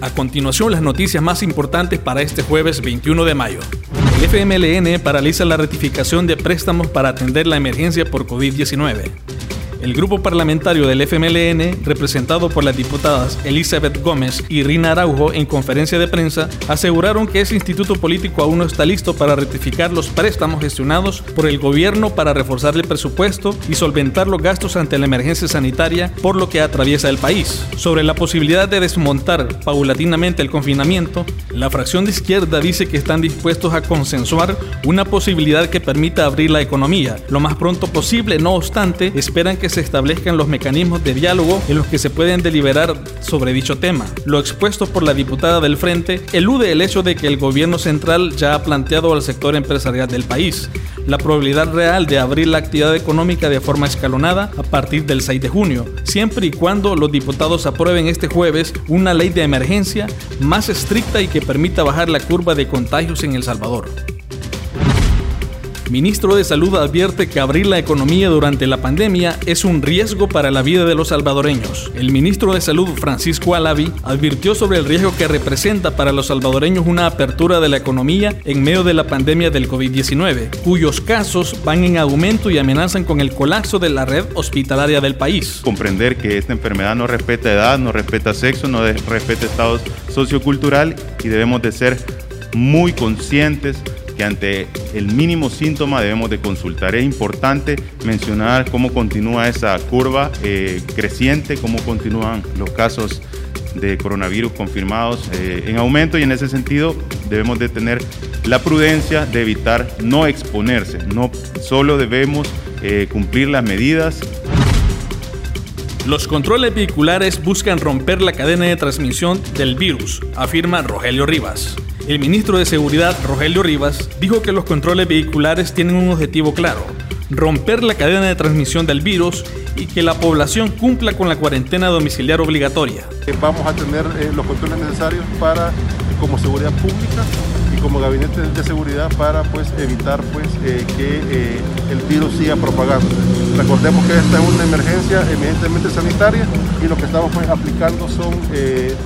A continuación, las noticias más importantes para este jueves 21 de mayo. El FMLN paraliza la ratificación de préstamos para atender la emergencia por COVID-19. El grupo parlamentario del FMLN, representado por las diputadas Elizabeth Gómez y Rina Araujo en conferencia de prensa, aseguraron que ese instituto político aún no está listo para rectificar los préstamos gestionados por el gobierno para reforzar el presupuesto y solventar los gastos ante la emergencia sanitaria por lo que atraviesa el país. Sobre la posibilidad de desmontar paulatinamente el confinamiento, la fracción de izquierda dice que están dispuestos a consensuar una posibilidad que permita abrir la economía lo más pronto posible, no obstante, esperan que se establezcan los mecanismos de diálogo en los que se pueden deliberar sobre dicho tema. Lo expuesto por la diputada del Frente elude el hecho de que el gobierno central ya ha planteado al sector empresarial del país la probabilidad real de abrir la actividad económica de forma escalonada a partir del 6 de junio, siempre y cuando los diputados aprueben este jueves una ley de emergencia más estricta y que permita bajar la curva de contagios en El Salvador. Ministro de Salud advierte que abrir la economía durante la pandemia es un riesgo para la vida de los salvadoreños. El ministro de Salud, Francisco Alavi, advirtió sobre el riesgo que representa para los salvadoreños una apertura de la economía en medio de la pandemia del COVID-19, cuyos casos van en aumento y amenazan con el colapso de la red hospitalaria del país. Comprender que esta enfermedad no respeta edad, no respeta sexo, no respeta estado sociocultural y debemos de ser muy conscientes que ante el mínimo síntoma debemos de consultar. Es importante mencionar cómo continúa esa curva eh, creciente, cómo continúan los casos de coronavirus confirmados eh, en aumento y en ese sentido debemos de tener la prudencia de evitar no exponerse, no solo debemos eh, cumplir las medidas. Los controles vehiculares buscan romper la cadena de transmisión del virus, afirma Rogelio Rivas. El ministro de Seguridad, Rogelio Rivas, dijo que los controles vehiculares tienen un objetivo claro, romper la cadena de transmisión del virus y que la población cumpla con la cuarentena domiciliar obligatoria. Vamos a tener eh, los controles necesarios para, como seguridad pública como gabinete de seguridad para pues, evitar pues, eh, que eh, el virus siga propagando. Recordemos que esta es una emergencia evidentemente sanitaria y lo que estamos pues, aplicando son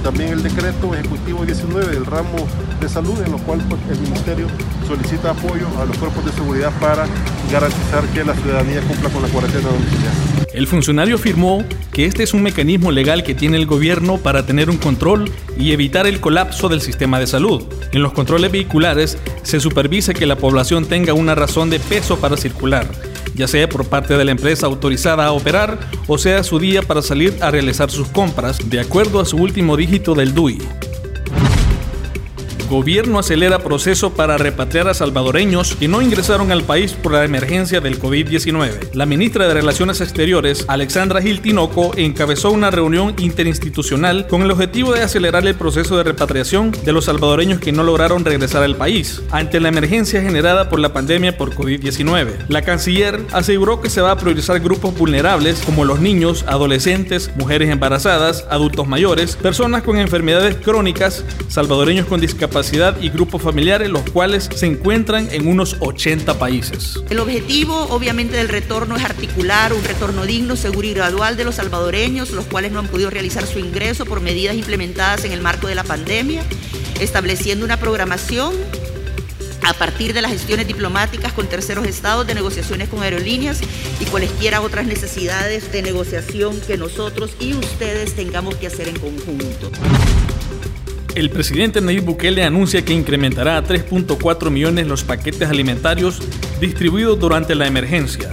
también el decreto ejecutivo 19 del ramo de salud en lo cual pues, el ministerio solicita apoyo a los cuerpos de seguridad para garantizar que la ciudadanía cumpla con la cuarentena domiciliaria. El funcionario afirmó que este es un mecanismo legal que tiene el gobierno para tener un control y evitar el colapso del sistema de salud. En los controles vehiculares se supervisa que la población tenga una razón de peso para circular, ya sea por parte de la empresa autorizada a operar o sea su día para salir a realizar sus compras de acuerdo a su último dígito del DUI. Gobierno acelera proceso para repatriar a salvadoreños que no ingresaron al país por la emergencia del COVID-19. La ministra de Relaciones Exteriores, Alexandra Gil Tinoco, encabezó una reunión interinstitucional con el objetivo de acelerar el proceso de repatriación de los salvadoreños que no lograron regresar al país ante la emergencia generada por la pandemia por COVID-19. La canciller aseguró que se va a priorizar grupos vulnerables como los niños, adolescentes, mujeres embarazadas, adultos mayores, personas con enfermedades crónicas, salvadoreños con discapacidad y grupos familiares, los cuales se encuentran en unos 80 países. El objetivo, obviamente, del retorno es articular un retorno digno, seguro y gradual de los salvadoreños, los cuales no han podido realizar su ingreso por medidas implementadas en el marco de la pandemia, estableciendo una programación a partir de las gestiones diplomáticas con terceros estados, de negociaciones con aerolíneas y cualesquiera otras necesidades de negociación que nosotros y ustedes tengamos que hacer en conjunto. El presidente Nayib Bukele anuncia que incrementará a 3.4 millones los paquetes alimentarios distribuidos durante la emergencia.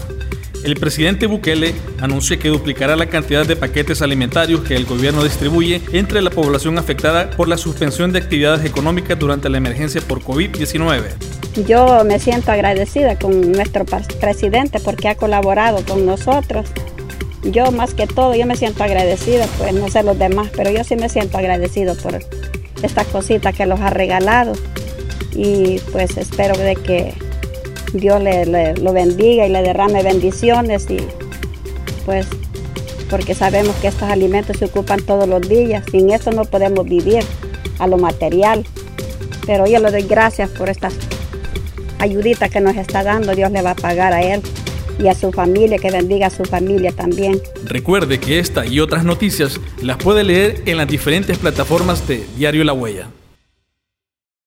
El presidente Bukele anuncia que duplicará la cantidad de paquetes alimentarios que el gobierno distribuye entre la población afectada por la suspensión de actividades económicas durante la emergencia por COVID-19. Yo me siento agradecida con nuestro presidente porque ha colaborado con nosotros. Yo más que todo, yo me siento agradecida, pues no sé los demás, pero yo sí me siento agradecido por estas cositas que los ha regalado. Y pues espero que Dios le, lo bendiga y le derrame bendiciones y pues porque sabemos que estos alimentos se ocupan todos los días. Sin eso no podemos vivir a lo material. Pero yo le doy gracias por estas ayuditas que nos está dando. Dios le va a pagar a él y a su familia, que bendiga a su familia también. Recuerde que esta y otras noticias las puede leer en las diferentes plataformas de Diario La Huella.